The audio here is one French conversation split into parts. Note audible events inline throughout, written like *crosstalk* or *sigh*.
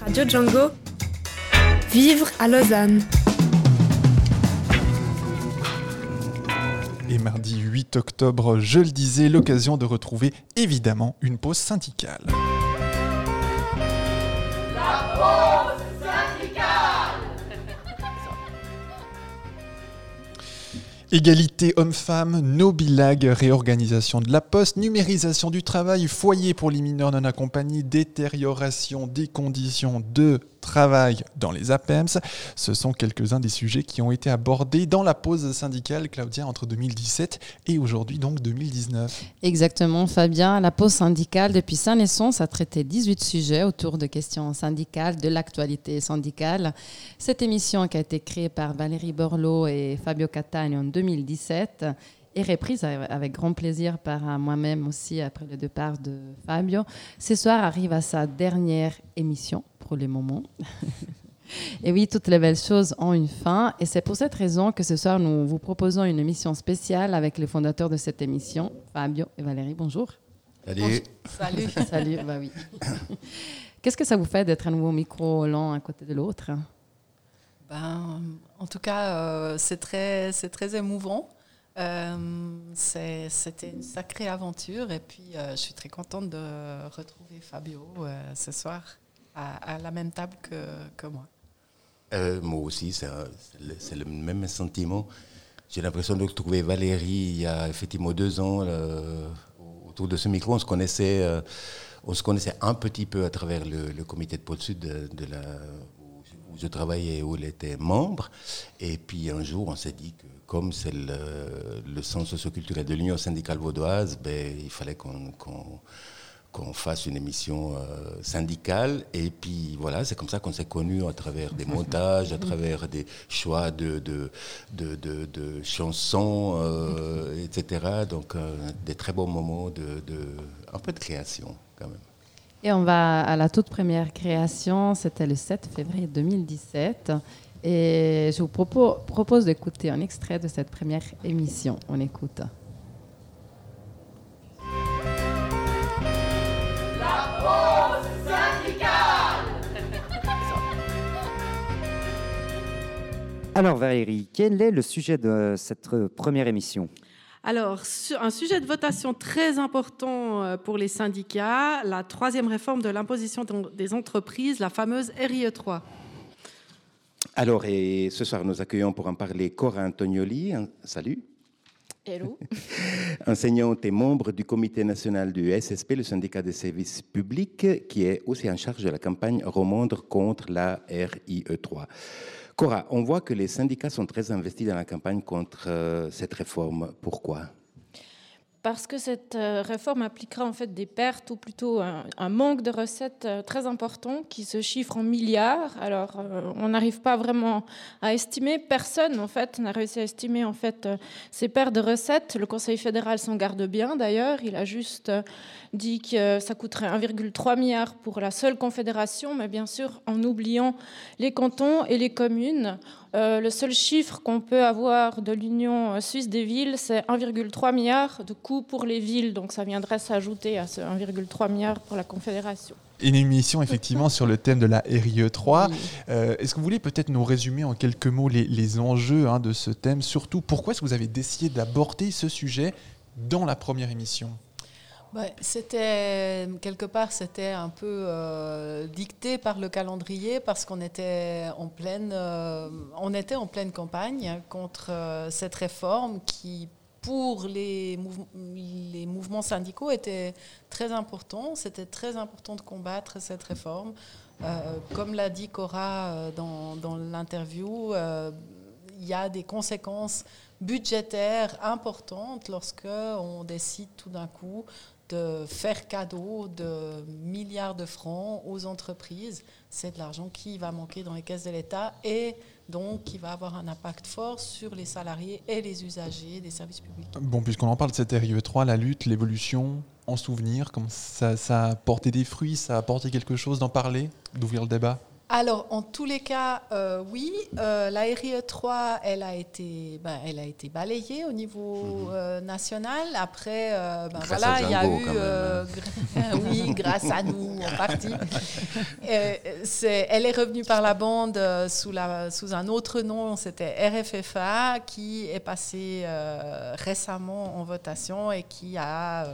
Radio Django. Vivre à Lausanne. Et mardi 8 octobre, je le disais, l'occasion de retrouver évidemment une pause syndicale. Égalité homme-femme, no bilag, réorganisation de la poste, numérisation du travail, foyer pour les mineurs non accompagnés, détérioration des conditions de travail dans les APEMS. Ce sont quelques-uns des sujets qui ont été abordés dans la pause syndicale, Claudia, entre 2017 et aujourd'hui, donc 2019. Exactement, Fabien. La pause syndicale, depuis sa naissance, a traité 18 sujets autour de questions syndicales, de l'actualité syndicale. Cette émission qui a été créée par Valérie Borloo et Fabio Catania en 2017 est reprise avec grand plaisir par moi-même aussi après le départ de Fabio. Ce soir arrive à sa dernière émission pour le moment. *laughs* et oui, toutes les belles choses ont une fin. Et c'est pour cette raison que ce soir, nous vous proposons une émission spéciale avec les fondateurs de cette émission, Fabio et Valérie. Bonjour. Salut. Salut. *laughs* Salut, bah oui. *coughs* Qu'est-ce que ça vous fait d'être à nouveau au micro l'un à côté de l'autre? Ben, En tout cas, euh, c'est très, très émouvant. Euh, c'était une sacrée aventure et puis euh, je suis très contente de retrouver Fabio ce soir à, la même table que, que moi. Euh, moi aussi, c'est le, même sentiment. J'ai l'impression de retrouver Valérie il y a effectivement deux ans euh, autour de ce micro. On se connaissait, euh, on se connaissait un petit peu à travers le, comité de pôle sud de, la, je travaillais où elle était membre. Et puis un jour, on s'est dit que comme c'est le, le centre socioculturel de l'Union syndicale vaudoise, ben, il fallait qu'on qu'on fasse une émission euh, syndicale. Et puis voilà, c'est comme ça qu'on s'est connus à travers des montages, à travers des choix de, de, de, chansons, euh, etc. Donc euh, des très beaux moments de, un peu de création quand même. Et on va à la toute première création, c'était le 7 février 2017. Et je vous propose, propose d'écouter un extrait de cette première émission. On écoute. Alors Valérie, quel est le sujet de cette première émission? Alors, un sujet de votation très important euh, pour les syndicats, la troisième réforme de l'imposition des entreprises, la fameuse RIE 3. Alors, et ce soir, nous accueillons pour en parler Cora Antonioli. Salut. Hello. *laughs* Enseignante et membre du comité national du SSP, le syndicat des services publics, qui est aussi en charge de la campagne Romandre contre la RIE 3. Cora, on voit que les syndicats sont très investis dans la campagne contre euh, cette réforme. Pourquoi? Parce que cette euh, réforme impliquera en fait des pertes ou plutôt un, manque de recettes euh, très important qui se chiffre en milliards. Alors on n'arrive pas vraiment à estimer. Personne en fait n'a réussi à estimer en fait ces pertes de recettes. Le Conseil fédéral s'en garde bien d'ailleurs. Il a juste dit que ça coûterait 1,3 milliard pour la seule confédération, mais bien sûr en oubliant les cantons et les communes. Euh, le seul chiffre qu'on peut avoir de l'Union suisse des villes, c'est 1,3 milliard de coûts pour les villes. Donc ça viendrait s'ajouter à ce 1,3 milliard pour la confédération. Une émission effectivement sur le thème de la RIE 3. Euh, est-ce que vous voulez peut-être nous résumer en quelques mots les, enjeux hein, de ce thème? Surtout, pourquoi est-ce que vous avez décidé d'aborder ce sujet dans la première émission? C'était quelque part, c'était un peu euh, dicté par le calendrier parce qu'on était en pleine, euh, on était en pleine campagne contre euh, cette réforme qui, pour les, mouvements syndicaux, était très important. C'était très important de combattre cette réforme. comme l'a dit Cora dans, dans l'interview, il y a des conséquences budgétaires importantes lorsque on décide tout d'un coup de faire cadeau de milliards de francs aux entreprises. C'est de l'argent qui va manquer dans les caisses de l'État et donc qui va avoir un impact fort sur les salariés et les usagers des services publics. Bon, puisqu'on en parle de cette RIE3, la lutte, l'évolution, en souvenir, comme ça, ça a porté des fruits, ça a apporté quelque chose d'en parler, d'ouvrir le débat? Alors, en tous les cas, euh, oui. Euh, la RIE 3, elle a été, ben, elle a été balayée au niveau Mhm. euh, national. Après, euh, ben, voilà, il y a eu, gra- *laughs* oui, grâce à nous en partie. *laughs* Elle est revenue par la bande sous, la, sous un autre nom, c'était RFFA, qui est passé récemment en votation et qui a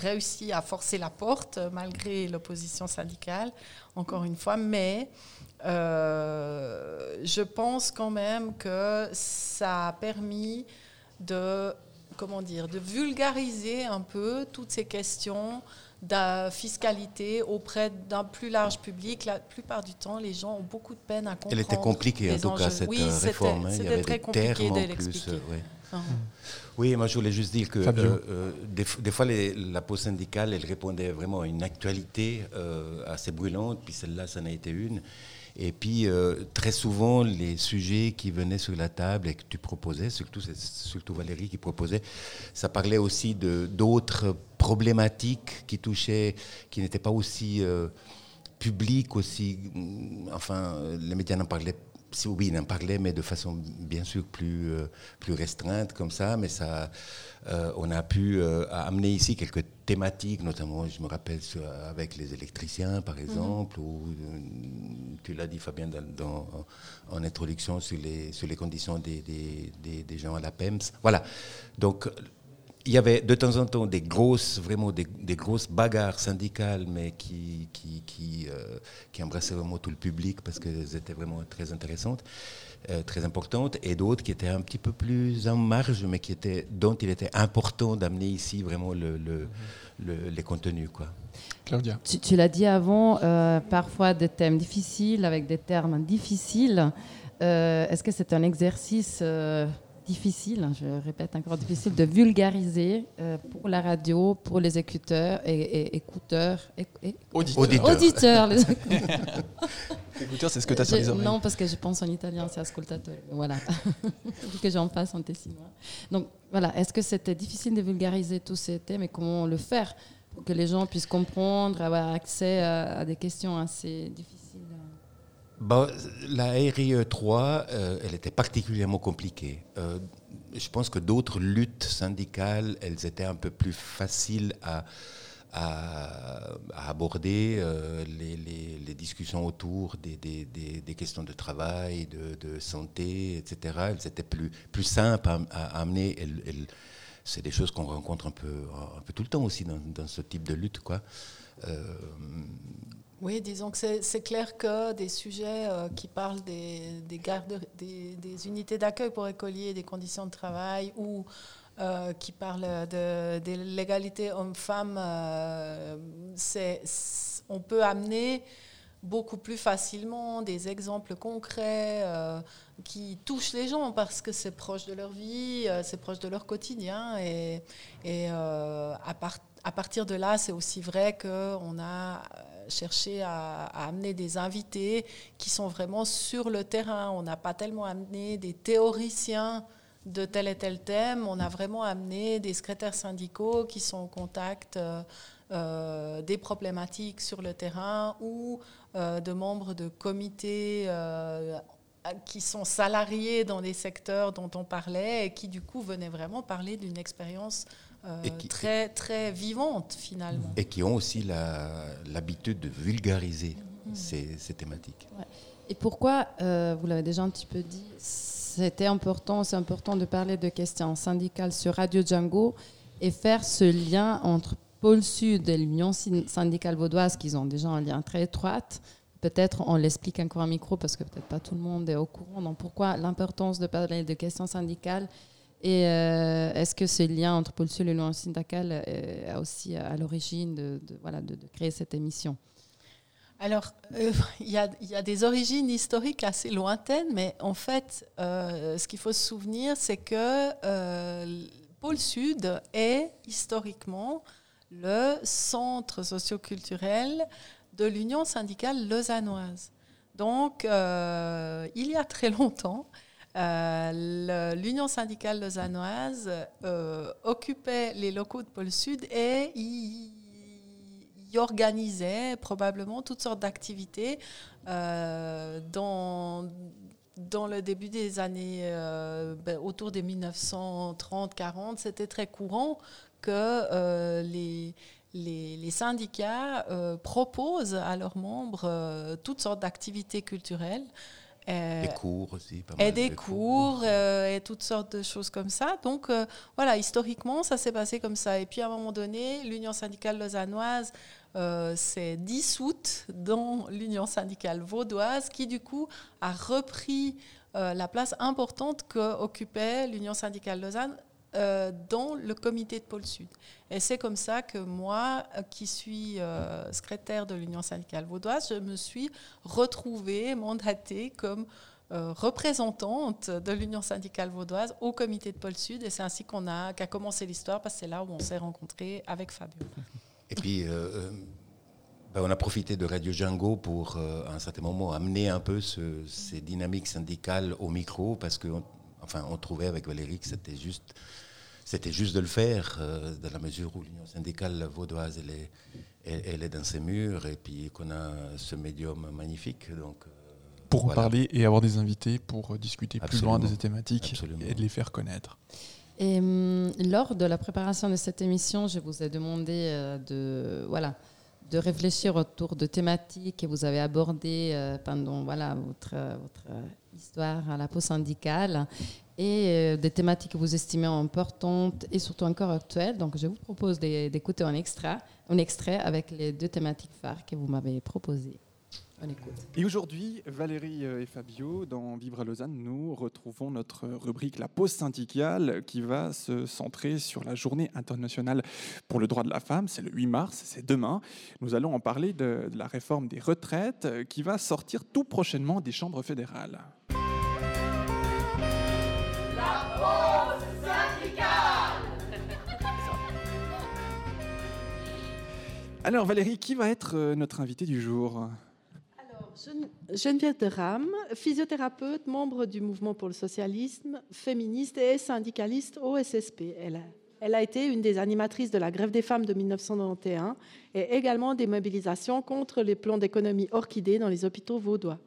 réussi à forcer la porte euh, malgré l'opposition syndicale, encore une fois, mais euh, je pense quand même que ça a permis de, comment dire, de vulgariser un peu toutes ces questions de fiscalité auprès d'un plus large public. La plupart du temps, les gens ont beaucoup de peine à comprendre. Elle était compliquée en tout cas cette Oui, euh, c'était- réforme. hein. Il y C'était avait très des compliqué de l'expliquer. ouais. Ah. Oui, moi je voulais juste dire que euh, euh, des, fois les- la pause syndicale, elle répondait vraiment à une actualité euh, assez brûlante, puis celle-là, ça en a été une. Et puis euh, très souvent, les sujets qui venaient sur la table et que tu proposais, surtout, Valérie qui proposait, ça parlait aussi de d'autres problématiques qui touchaient, qui n'étaient pas aussi euh, publiques, aussi. mm, Enfin, les médias n'en parlaient si, oui, il en parlait, mais de façon bien sûr plus, euh, plus restreinte comme ça. Mais ça, euh, on a pu euh, amener ici quelques thématiques, notamment, je me rappelle, sur- avec les électriciens, par exemple, ou tu l'as dit, Fabien, dans, dans- en introduction sur les, sur les conditions des, des, des- des gens à la PEMS. Voilà. Donc, il y avait de temps en temps des grosses, vraiment des, des grosses bagarres syndicales, mais qui, qui, qui, euh, qui embrassaient vraiment tout le public parce qu'elles étaient vraiment très intéressantes, euh, très importantes, et d'autres qui étaient un petit peu plus en marge, mais qui étaient, dont il était important d'amener ici vraiment le, le- le- les contenus. Quoi. Claudia. Tu, tu l'as dit avant, euh, parfois des thèmes difficiles avec des termes difficiles. Euh, Est-ce que c'est un exercice euh, difficile, je répète encore difficile, de vulgariser euh, pour la radio, pour les écouteurs et, et- écouteurs et, et- Auditeur. Auditeur. auditeurs les *laughs* Écouteur, c'est ce que tu as sur les oreilles. Non, parce que je pense en italien, c'est ascoltatore. Voilà. Que j'en passe en tessinois. Donc, voilà. Est-ce que c'était difficile de vulgariser tous ces thèmes et comment le faire pour que les gens puissent comprendre, avoir accès à, à des questions assez difficiles? Bon, la RIE 3, euh, elle était particulièrement compliquée. Euh, je pense que d'autres luttes syndicales, elles étaient un peu plus faciles à, aborder. euh, les, discussions autour des, questions de travail, de, santé, etc., elles étaient plus, simples à, amener. C'est des choses qu'on rencontre un peu, tout le temps aussi dans, ce type de lutte. Quoi. Oui, disons que c'est clair que des sujets euh, qui parlent des, des, gardes, des, unités d'accueil pour écoliers, des conditions de travail, ou euh, qui parlent de, l'égalité homme-femme, euh, on peut amener beaucoup plus facilement des exemples concrets qui touchent les gens parce que c'est proche de leur vie, c'est proche de leur quotidien. Et, à, à partir de là, c'est aussi vrai qu'on a cherché à, amener des invités qui sont vraiment sur le terrain. On n'a pas tellement amené des théoriciens de tel et tel thème, on a vraiment amené des secrétaires syndicaux qui sont en contact euh, euh, des problématiques sur le terrain ou euh, de membres de comités qui sont salariés dans des secteurs dont on parlait et qui du coup venaient vraiment parler d'une expérience euh, Et qui- très très vivante finalement. et qui ont aussi la- l'habitude de vulgariser ces, ces thématiques. Et pourquoi, euh, vous l'avez déjà un petit peu dit, c'était important, c'est important de parler de questions syndicales sur Radio Django et faire ce lien entre Pôle Sud et l'Union syn- syndicale vaudoise, qui ont déjà un lien très étroit. Peut-être on l'explique encore en micro parce que peut-être pas tout le monde est au courant. Donc pourquoi l'importance de parler de questions syndicales et euh, est-ce que ce lien entre Pôle Sud et l'Union syndicale est aussi à l'origine de, voilà, de- créer cette émission? Alors, euh, *laughs* il y, a, des origines historiques assez lointaines, mais en fait, euh, ce qu'il faut se souvenir, c'est que euh, le Pôle Sud est historiquement le centre socioculturel de l'Union syndicale lausannoise. Donc, euh, il y a très longtemps, euh, l'Union syndicale lausannoise euh, occupait les locaux de Pôle Sud et y, organisait probablement toutes sortes d'activités dans dans le début des années, ben, autour des 1930-40, c'était très courant que les, syndicats euh, proposent à leurs membres euh, toutes sortes d'activités culturelles. Euh, des cours aussi. Pas mal et des cours, et toutes sortes de choses comme ça. Donc voilà, historiquement, ça s'est passé comme ça. Et puis à un moment donné, l'Union syndicale lausannoise s'est dissoute dans l'Union syndicale vaudoise, qui du coup a repris la place importante qu'occupait l'Union syndicale Lausanne euh, dans le comité de Pôle Sud. Et c'est comme ça que moi, qui suis euh, secrétaire de l'Union syndicale vaudoise, je me suis retrouvée, mandatée comme euh, représentante de l'Union syndicale vaudoise au comité de Pôle Sud. Et c'est ainsi qu'on a qu'a commencé l'histoire, parce que c'est là où on s'est rencontrés avec Fabio. Et puis, ben, on a profité de Radio Django pour, à un certain moment, amener un peu ces dynamiques syndicales au micro, parce que enfin, on trouvait avec Valérie que c'était juste, c'était juste de le faire, euh, dans la mesure où l'Union syndicale vaudoise, elle est, elle, est dans ses murs, et puis qu'on a ce médium magnifique. Donc, euh, pour en parler et avoir des invités pour discuter plus loin des thématiques et de les faire connaître. Et hum, lors de la préparation de cette émission, je vous ai demandé euh, de, voilà, de réfléchir autour de thématiques que vous avez abordées pendant voilà, votre, votre histoire à la peau syndicale et euh, des thématiques que vous estimez importantes et surtout encore actuelles. Donc, je vous propose d'écouter un un extrait avec les deux thématiques phares que vous m'avez proposées. Et aujourd'hui, Valérie euh, et Fabio, dans Vivre à Lausanne, nous retrouvons notre rubrique La pause syndicale qui va se centrer sur la journée internationale pour le droit de la femme. C'est le 8 mars, c'est demain. Nous allons en parler de, de la réforme des retraites euh, qui va sortir tout prochainement des chambres fédérales. La pause syndicale Alors Valérie, qui va être euh, notre invité du jour? Geneviève de Ram, physiothérapeute, membre du mouvement pour le socialisme, féministe et syndicaliste au SSP. Elle a, elle a été une des animatrices de la grève des femmes de 1991 et également des mobilisations contre les plans d'économie orchidée dans les hôpitaux vaudois.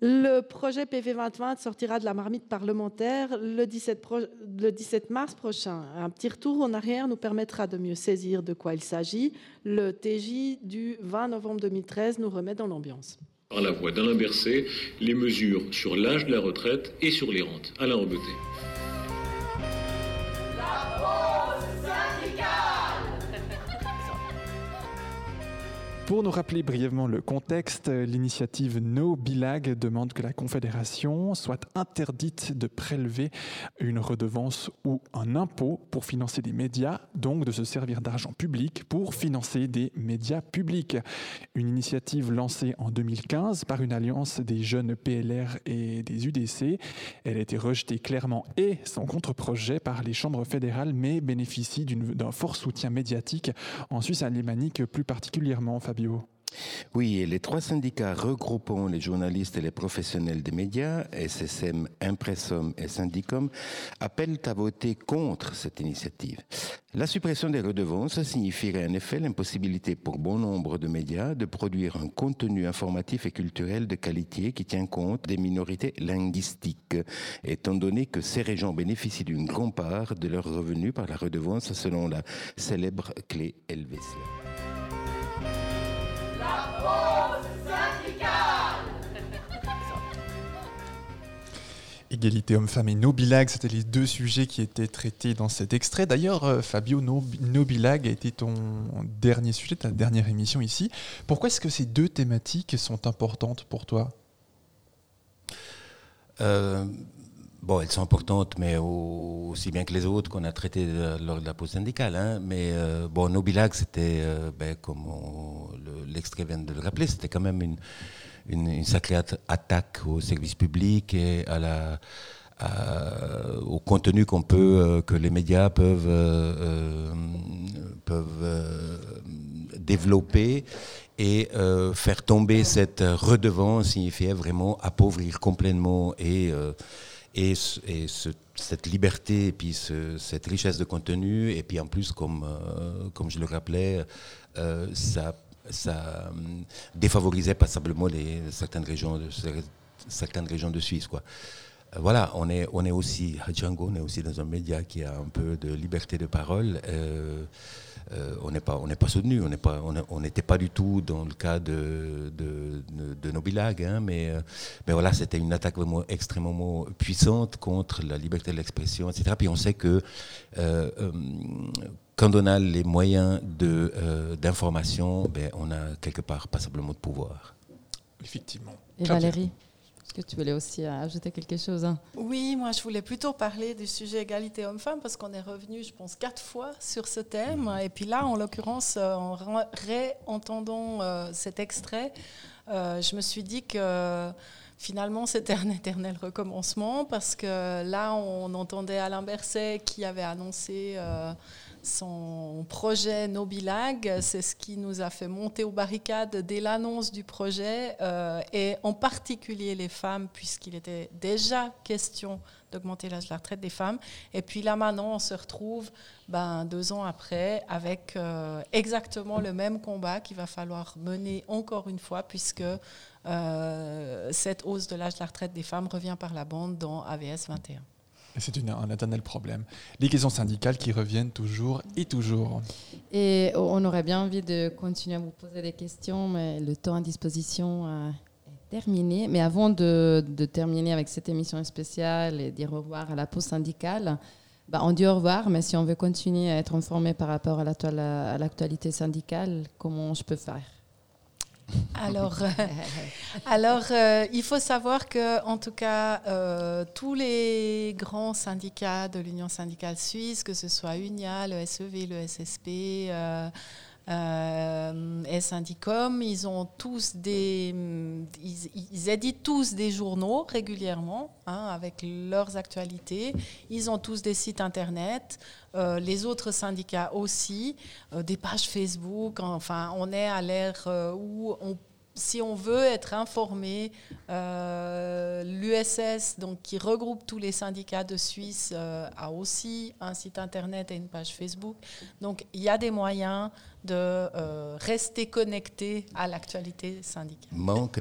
Le projet PV 2020 sortira de la marmite parlementaire le 17, mars prochain. Un petit retour en arrière nous permettra de mieux saisir de quoi il s'agit. Le TJ du 20 novembre 2013 nous remet dans l'ambiance. Par la voix d'Alain Berset, les mesures sur l'âge de la retraite et sur les rentes. Alain Robeté. Pour nous rappeler brièvement le contexte, l'initiative No Bilag demande que la Confédération soit interdite de prélever une redevance ou un impôt pour financer des médias, donc de se servir d'argent public pour financer des médias publics. Une initiative lancée en 2015 par une alliance des jeunes PLR et des UDC. Elle a été rejetée clairement et sans contre-projet par les chambres fédérales, mais bénéficie d'un fort soutien médiatique en Suisse alémanique plus particulièrement. Oui, et les trois syndicats regroupant les journalistes et les professionnels des médias, SSM, Impressum et Syndicom, appellent à voter contre cette initiative. La suppression des redevances signifierait en effet l'impossibilité pour bon nombre de médias de produire un contenu informatif et culturel de qualité qui tient compte des minorités linguistiques, étant donné que ces régions bénéficient d'une grande part de leurs revenus par la redevance selon la célèbre clé LVC. Égalité homme-femme et Nobilag, c'était les deux sujets qui étaient traités dans cet extrait. D'ailleurs, euh, Fabio, Nobilag a été ton dernier sujet, ta dernière émission ici. Pourquoi est-ce que ces deux thématiques sont importantes pour toi? Euh, Bon, elles sont importantes, mais aussi bien que les autres qu'on a traitées lors de la pause syndicale. Hein. Mais euh, bon, Nobilag, c'était, ben, comme l'extrait vient de le rappeler, c'était quand même une une, sacrée attaque au service public et à la, au contenu qu'on peut, euh, que les médias peuvent, euh, euh, peuvent développer et faire tomber cette redevance signifiait vraiment appauvrir complètement et Et, et ce- cette liberté et puis ce- cette richesse de contenu, et puis en plus, comme, euh, comme je le rappelais, euh, ça, ça hum, défavorisait passablement les, certaines, régions de, certaines régions de Suisse. Quoi. Euh, Voilà, on est, on est aussi à Django, on est aussi dans un média qui a un peu de liberté de parole. Euh, euh, on n'est pas, pas soutenu, on pas, on n'était pas du tout dans le cas de, de, de, hein, mais, euh, mais voilà, c'était une attaque extrêmement puissante contre la liberté de l'expression, etc. Puis on sait que euh, euh, quand on a les moyens de, euh, d'information, ben, on a quelque part passablement de pouvoir. Effectivement. Et Claudia. Valérie, est-ce que tu voulais aussi ajouter quelque chose hein? Oui, moi je voulais plutôt parler du sujet égalité homme-femme parce qu'on est revenu, je pense, quatre fois sur ce thème. Et puis là, en l'occurrence, euh, en réentendant euh, cet extrait, euh, je me suis dit que finalement c'était un éternel recommencement parce que là, on entendait Alain Berset qui avait annoncé. euh, son projet Nobilag, c'est ce qui nous a fait monter aux barricades dès l'annonce du projet, euh, et en particulier les femmes, puisqu'il était déjà question d'augmenter l'âge de la retraite des femmes. Et puis là maintenant, on se retrouve ben, deux ans après avec euh, exactement le même combat qu'il va falloir mener encore une fois, puisque euh, cette hausse de l'âge de la retraite des femmes revient par la bande dans AVS 21. Et c'est une- un éternel problème. Les questions syndicales qui reviennent toujours et toujours. Et on aurait bien envie de continuer à vous poser des questions, mais le temps à disposition euh, est terminé. Mais avant de, de terminer avec cette émission spéciale et dire au revoir à la pause syndicale, bah, on dit au revoir, mais si on veut continuer à être informé par rapport à l'actualité syndicale, comment je peux faire? Alors, euh, *laughs* alors euh, il faut savoir que, en tout cas, euh, tous les grands syndicats de l'Union syndicale suisse, que ce soit UNIA, le SEV, le SSP, euh, et Syndicom, ils ont tous des, ils, éditent tous des journaux régulièrement hein, avec leurs actualités. Ils ont tous des sites internet. Euh, les autres syndicats aussi, euh, des pages Facebook. Enfin, on est à l'ère euh, où si on veut être informé, l'USS, qui regroupe tous les syndicats de Suisse, a aussi un site internet et une page Facebook. Donc il y a des moyens de euh, rester connecté à l'actualité syndicale. Manque,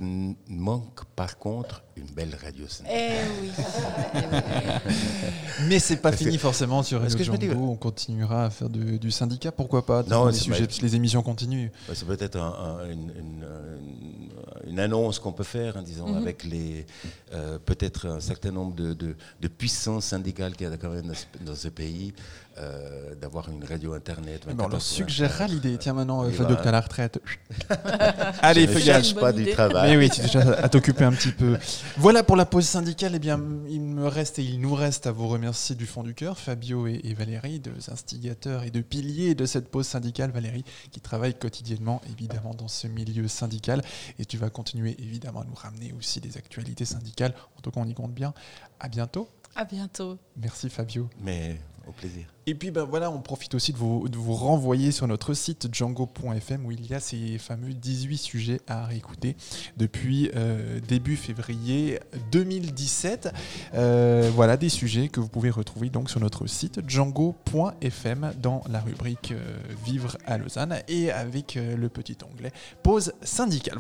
manque par contre une belle radio syndicale. Eh oui. *laughs* Mais c'est pas Parce fini que- forcément sur Radio dis-. On continuera à faire du, du syndicat. Pourquoi pas Non, les sujets, les émissions continuent. C'est peut-être un- un- une, une- annonce qu'on peut faire en disant Mhm. avec les euh, peut-être un certain nombre de, de, de puissances syndicales qu'il y a quand même dans ce, dans ce pays, euh, d'avoir une radio internet. On leur 24 suggérera l'idée. Tiens, maintenant, y Fabio, que t'as hein. la retraite. *laughs* Allez, Je ne gaffe. pas du travail. Mais oui, tu es déjà à t'occuper un petit peu. Voilà pour la pause syndicale. Eh bien, il me reste et il nous reste à vous remercier du fond du cœur, Fabio et, et Valérie, deux instigateurs et deux piliers de cette pause syndicale. Valérie, qui travaille quotidiennement, évidemment, dans ce milieu syndical. Et tu vas continuer, évidemment, à nous ramener aussi des actualités syndicales. En tout cas, on y compte bien. À bientôt. À bientôt. Merci, Fabio. Mais plaisir. Et puis ben voilà, on profite aussi de vous, renvoyer sur notre site django.fm où il y a ces fameux 18 sujets à réécouter depuis euh, début février 2017. Euh, voilà des sujets que vous pouvez retrouver donc sur notre site django.fm dans la rubrique euh, Vivre à Lausanne et avec le petit onglet Pause syndicale.